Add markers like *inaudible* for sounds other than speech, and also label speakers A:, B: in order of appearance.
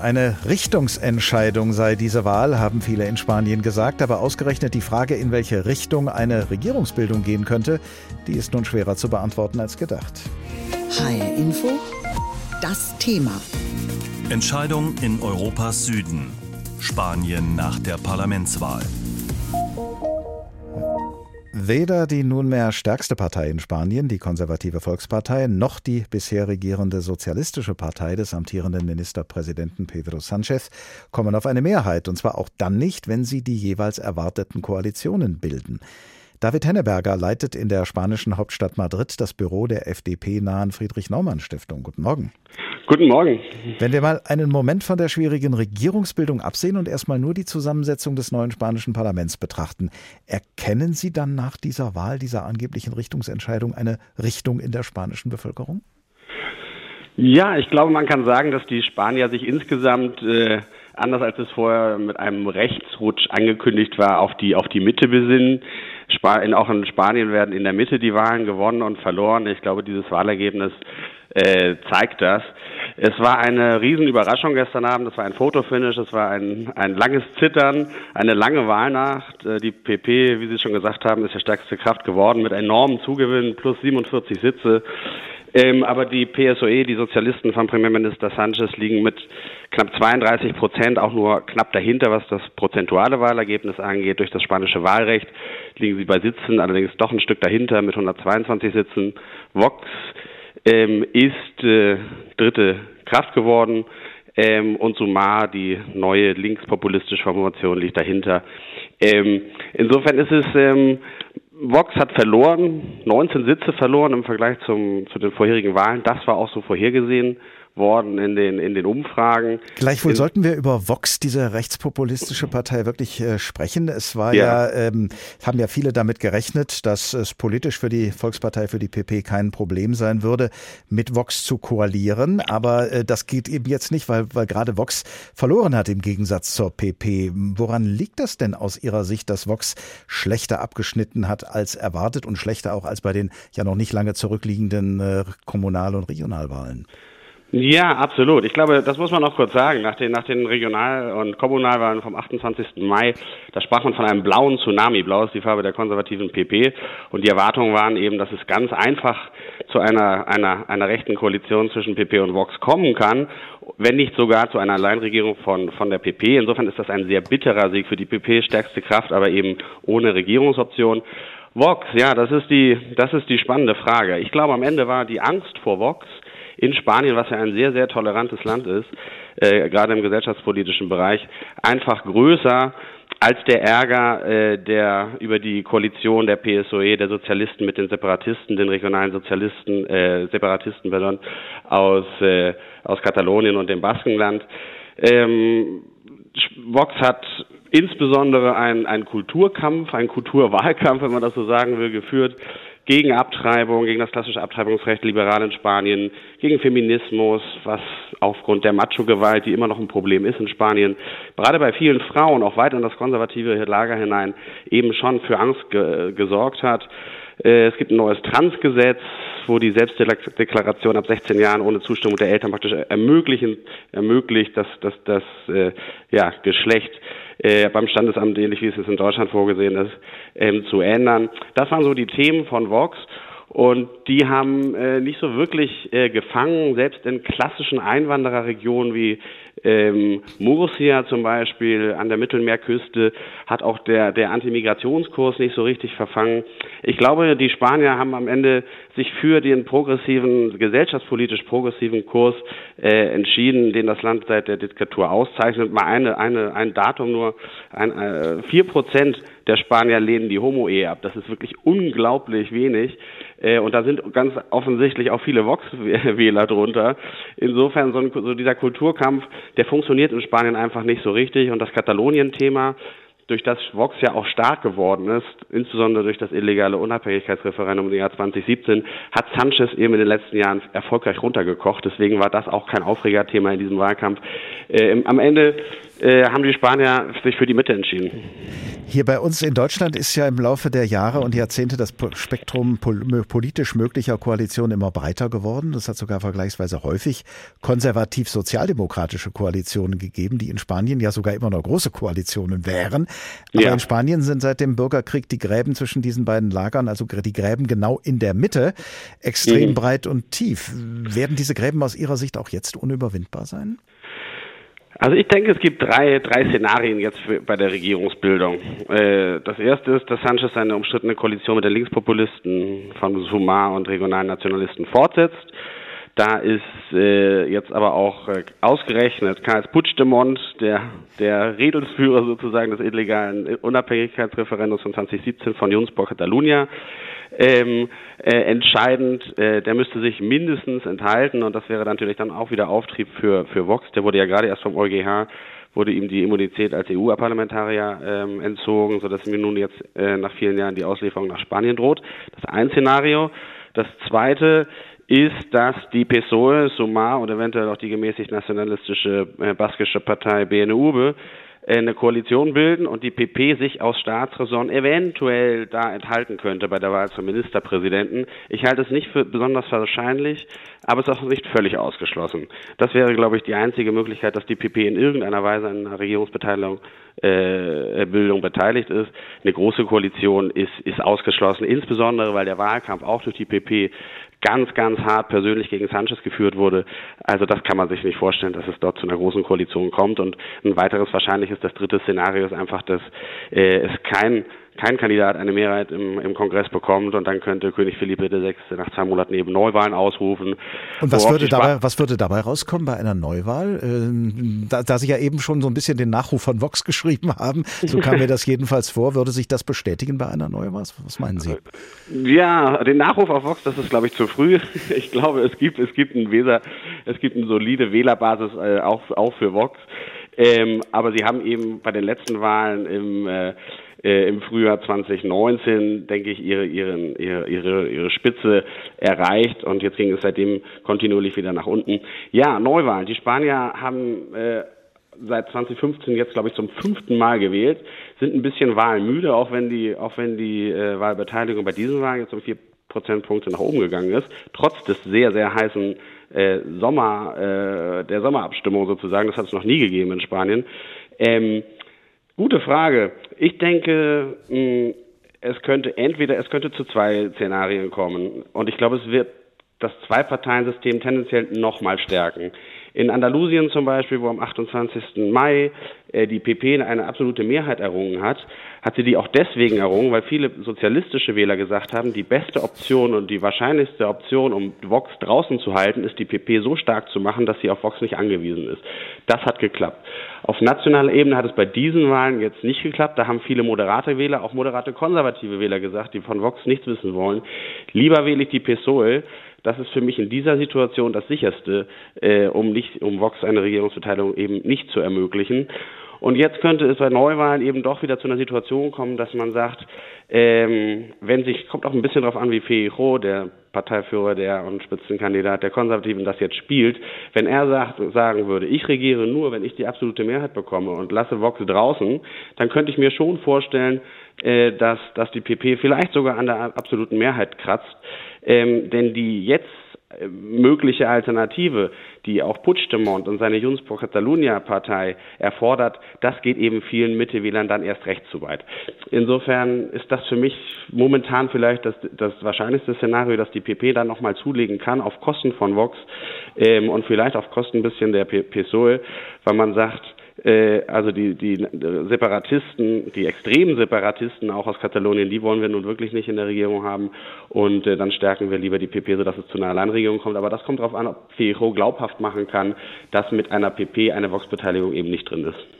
A: Eine Richtungsentscheidung sei diese Wahl, haben viele in Spanien gesagt, aber ausgerechnet die Frage, in welche Richtung eine Regierungsbildung gehen könnte, die ist nun schwerer zu beantworten als gedacht.
B: HR Info, das Thema.
C: Entscheidung in Europas Süden. Spanien nach der Parlamentswahl.
A: Weder die nunmehr stärkste Partei in Spanien, die konservative Volkspartei, noch die bisher regierende sozialistische Partei des amtierenden Ministerpräsidenten Pedro Sánchez kommen auf eine Mehrheit, und zwar auch dann nicht, wenn sie die jeweils erwarteten Koalitionen bilden. David Henneberger leitet in der spanischen Hauptstadt Madrid das Büro der FDP-nahen Friedrich-Naumann-Stiftung. Guten Morgen.
D: Guten Morgen.
A: Wenn wir mal einen Moment von der schwierigen Regierungsbildung absehen und erstmal nur die Zusammensetzung des neuen spanischen Parlaments betrachten, erkennen Sie dann nach dieser Wahl, dieser angeblichen Richtungsentscheidung eine Richtung in der spanischen Bevölkerung?
D: Ja, ich glaube, man kann sagen, dass die Spanier sich insgesamt äh, anders als es vorher mit einem Rechtsrutsch angekündigt war, auf die auf die Mitte besinnen. Sp auch in Spanien werden in der Mitte die Wahlen gewonnen und verloren. Ich glaube, dieses Wahlergebnis äh, zeigt das. Es war eine Riesenüberraschung gestern Abend. Es war ein Fotofinish, es war ein, ein langes Zittern, eine lange Wahlnacht. Äh, die PP, wie Sie schon gesagt haben, ist die stärkste Kraft geworden mit enormen Zugewinn, plus 47 Sitze. Ähm, aber die PSOE, die Sozialisten von Premierminister Sanchez, liegen mit knapp 32 Prozent auch nur knapp dahinter, was das prozentuale Wahlergebnis angeht. Durch das spanische Wahlrecht liegen sie bei Sitzen, allerdings doch ein Stück dahinter mit 122 Sitzen. Vox ähm, ist äh, dritte Kraft geworden ähm, und Sumar, die neue linkspopulistische Formation, liegt dahinter. Ähm, insofern ist es, ähm, Vox hat verloren, 19 Sitze verloren im Vergleich zum, zu den vorherigen Wahlen. Das war auch so vorhergesehen worden in den, in den Umfragen.
A: Gleichwohl in, sollten wir über Vox, diese rechtspopulistische Partei, wirklich äh, sprechen. Es war ja, ja ähm, haben ja viele damit gerechnet, dass es politisch für die Volkspartei, für die PP kein Problem sein würde, mit Vox zu koalieren. Aber äh, das geht eben jetzt nicht, weil, weil gerade Vox verloren hat im Gegensatz zur PP. Woran liegt das denn aus Ihrer Sicht, dass Vox schlechter abgeschnitten hat als erwartet und schlechter auch als bei den ja noch nicht lange zurückliegenden äh, Kommunal- und Regionalwahlen?
D: Ja, absolut. Ich glaube, das muss man auch kurz sagen. Nach den, nach den Regional- und Kommunalwahlen vom 28. Mai, da sprach man von einem blauen Tsunami. Blau ist die Farbe der konservativen PP. Und die Erwartungen waren eben, dass es ganz einfach zu einer, einer, einer rechten Koalition zwischen PP und Vox kommen kann, wenn nicht sogar zu einer Alleinregierung von, von der PP. Insofern ist das ein sehr bitterer Sieg für die PP, stärkste Kraft, aber eben ohne Regierungsoption. Vox, ja, das ist die, das ist die spannende Frage. Ich glaube, am Ende war die Angst vor Vox, in Spanien, was ja ein sehr, sehr tolerantes Land ist, äh, gerade im gesellschaftspolitischen Bereich, einfach größer als der Ärger äh, der über die Koalition der PSOE, der Sozialisten mit den Separatisten, den regionalen Sozialisten, äh, Separatisten pardon, aus, äh, aus Katalonien und dem Baskenland. Ähm, Vox hat insbesondere einen, einen Kulturkampf, einen Kulturwahlkampf, wenn man das so sagen will, geführt gegen Abtreibung, gegen das klassische Abtreibungsrecht liberal in Spanien, gegen Feminismus, was aufgrund der Macho-Gewalt, die immer noch ein Problem ist in Spanien, gerade bei vielen Frauen auch weit in das konservative Lager hinein eben schon für Angst ge gesorgt hat. Äh, es gibt ein neues Transgesetz, wo die Selbstdeklaration ab 16 Jahren ohne Zustimmung der Eltern praktisch ermöglichen, ermöglicht, dass, dass das äh, ja, Geschlecht äh, beim Standesamt, ähnlich wie es in Deutschland vorgesehen ist, ähm, zu ändern. Das waren so die Themen von Vox. Und die haben äh, nicht so wirklich äh, gefangen, selbst in klassischen Einwandererregionen wie ähm, Murcia zum Beispiel an der Mittelmeerküste hat auch der, der Antimigrationskurs nicht so richtig verfangen. Ich glaube, die Spanier haben am Ende sich für den progressiven, gesellschaftspolitisch progressiven Kurs äh, entschieden, den das Land seit der Diktatur auszeichnet. Mal eine, eine, ein Datum nur, ein, äh, vier Prozent der Spanier lehnen die Homo-Ehe ab. Das ist wirklich unglaublich wenig. Äh, und da sind ganz offensichtlich auch viele Vox-Wähler drunter. Insofern so, ein, so dieser Kulturkampf, der funktioniert in Spanien einfach nicht so richtig. Und das Katalonien-Thema, durch das Vox ja auch stark geworden ist, insbesondere durch das illegale Unabhängigkeitsreferendum im Jahr 2017, hat Sanchez eben in den letzten Jahren erfolgreich runtergekocht. Deswegen war das auch kein Aufregerthema in diesem Wahlkampf. Äh, am Ende haben die Spanier sich für die Mitte entschieden.
A: Hier bei uns in Deutschland ist ja im Laufe der Jahre und Jahrzehnte das Spektrum politisch möglicher Koalitionen immer breiter geworden. Es hat sogar vergleichsweise häufig konservativ-sozialdemokratische Koalitionen gegeben, die in Spanien ja sogar immer noch große Koalitionen wären. Aber ja. in Spanien sind seit dem Bürgerkrieg die Gräben zwischen diesen beiden Lagern, also die Gräben genau in der Mitte, extrem mhm. breit und tief. Werden diese Gräben aus Ihrer Sicht auch jetzt unüberwindbar sein?
D: Also ich denke, es gibt drei, drei Szenarien jetzt für, bei der Regierungsbildung. Äh, das erste ist, dass Sanchez seine umstrittene Koalition mit den Linkspopulisten von Sumar und regionalen Nationalisten fortsetzt. Da ist äh, jetzt aber auch äh, ausgerechnet Karls Puigdemont, der, der Redelsführer sozusagen des illegalen Unabhängigkeitsreferendums von 2017 von Junts por Catalunya, ähm, äh, entscheidend. Äh, der müsste sich mindestens enthalten und das wäre natürlich dann auch wieder Auftrieb für, für Vox. Der wurde ja gerade erst vom EuGH wurde ihm die Immunität als EU-Parlamentarier ähm, entzogen, sodass ihm nun jetzt äh, nach vielen Jahren die Auslieferung nach Spanien droht. Das ist ein Szenario. Das zweite ist, dass die PSOE, Sumar und eventuell auch die gemäßigt nationalistische äh, baskische Partei BNUB äh, eine Koalition bilden und die PP sich aus Staatsräson eventuell da enthalten könnte bei der Wahl zum Ministerpräsidenten. Ich halte es nicht für besonders wahrscheinlich, aber es ist auch nicht völlig ausgeschlossen. Das wäre, glaube ich, die einzige Möglichkeit, dass die PP in irgendeiner Weise an einer Regierungsbeteiligung äh, Bildung beteiligt ist. Eine große Koalition ist, ist ausgeschlossen, insbesondere weil der Wahlkampf auch durch die PP ganz, ganz hart persönlich gegen Sanchez geführt wurde. Also das kann man sich nicht vorstellen, dass es dort zu einer großen Koalition kommt. Und ein weiteres wahrscheinliches, das dritte Szenario ist einfach, dass äh, es kein kein Kandidat eine Mehrheit im, im Kongress bekommt und dann könnte König Philippe VI. nach zwei Monaten eben Neuwahlen ausrufen.
A: Und was würde, dabei, was würde dabei rauskommen bei einer Neuwahl? Ähm, da, da Sie ja eben schon so ein bisschen den Nachruf von Vox *laughs* geschrieben haben, so kam mir das jedenfalls vor, würde sich das bestätigen bei einer Neuwahl? Was meinen Sie?
D: Ja, den Nachruf auf Vox, das ist glaube ich zu früh. *laughs* Ich glaube, es gibt, es gibt ein Weser, es gibt eine solide Wählerbasis äh, auch, auch für Vox. Ähm, aber sie haben eben bei den letzten Wahlen im äh, äh, im Frühjahr 2019, denke ich, ihre, ihren, ihre, ihre, ihre Spitze erreicht und jetzt ging es seitdem kontinuierlich wieder nach unten. Ja, Neuwahlen. Die Spanier haben äh, seit 2015 jetzt, glaube ich, zum fünften Mal gewählt, sind ein bisschen wahlmüde, auch wenn die, auch wenn die äh, Wahlbeteiligung bei diesen Wahlen jetzt um vier Prozentpunkte nach oben gegangen ist, trotz des sehr, sehr heißen äh, Sommer, äh, der Sommerabstimmung sozusagen, das hat es noch nie gegeben in Spanien. Ähm, Gute Frage. Ich denke, hm, es könnte entweder, es könnte zu zwei Szenarien kommen. Und ich glaube, es wird das Zwei-Parteien-System tendenziell nochmal stärken. In Andalusien zum Beispiel, wo am 28. Mai äh, die PP eine absolute Mehrheit errungen hat, hat sie die auch deswegen errungen, weil viele sozialistische Wähler gesagt haben, die beste Option und die wahrscheinlichste Option, um Vox draußen zu halten, ist die PP so stark zu machen, dass sie auf Vox nicht angewiesen ist. Das hat geklappt. Auf nationaler Ebene hat es bei diesen Wahlen jetzt nicht geklappt. Da haben viele moderate Wähler, auch moderate konservative Wähler gesagt, die von Vox nichts wissen wollen. Lieber wähle ich die PSOE. Das ist für mich in dieser Situation das sicherste, äh, um nicht, um Vox eine Regierungsbeteiligung eben nicht zu ermöglichen. Und jetzt könnte es bei Neuwahlen eben doch wieder zu einer Situation kommen, dass man sagt, ähm, wenn sich, kommt auch ein bisschen darauf an, wie Feijo, der Parteiführer der und Spitzenkandidat der Konservativen, das jetzt spielt, wenn er sagt, sagen würde, ich regiere nur, wenn ich die absolute Mehrheit bekomme und lasse Vox draußen, dann könnte ich mir schon vorstellen, äh, dass, dass die PP vielleicht sogar an der absoluten Mehrheit kratzt. Ähm, denn die jetzt äh, mögliche Alternative, die auch Puigdemont und seine Junts por Catalunya-Partei erfordert, das geht eben vielen Mitte-Wählern dann erst recht zu weit. Insofern ist das für mich momentan vielleicht das, das wahrscheinlichste Szenario, dass die PP dann nochmal zulegen kann auf Kosten von Vox ähm, und vielleicht auf Kosten ein bisschen der PSOE, weil man sagt, also die, die Separatisten, die extremen Separatisten auch aus Katalonien, die wollen wir nun wirklich nicht in der Regierung haben und äh, dann stärken wir lieber die PP, sodass es zu einer Alleinregierung kommt. Aber das kommt darauf an, ob Fijo glaubhaft machen kann, dass mit einer PP eine Vox-Beteiligung eben nicht drin ist.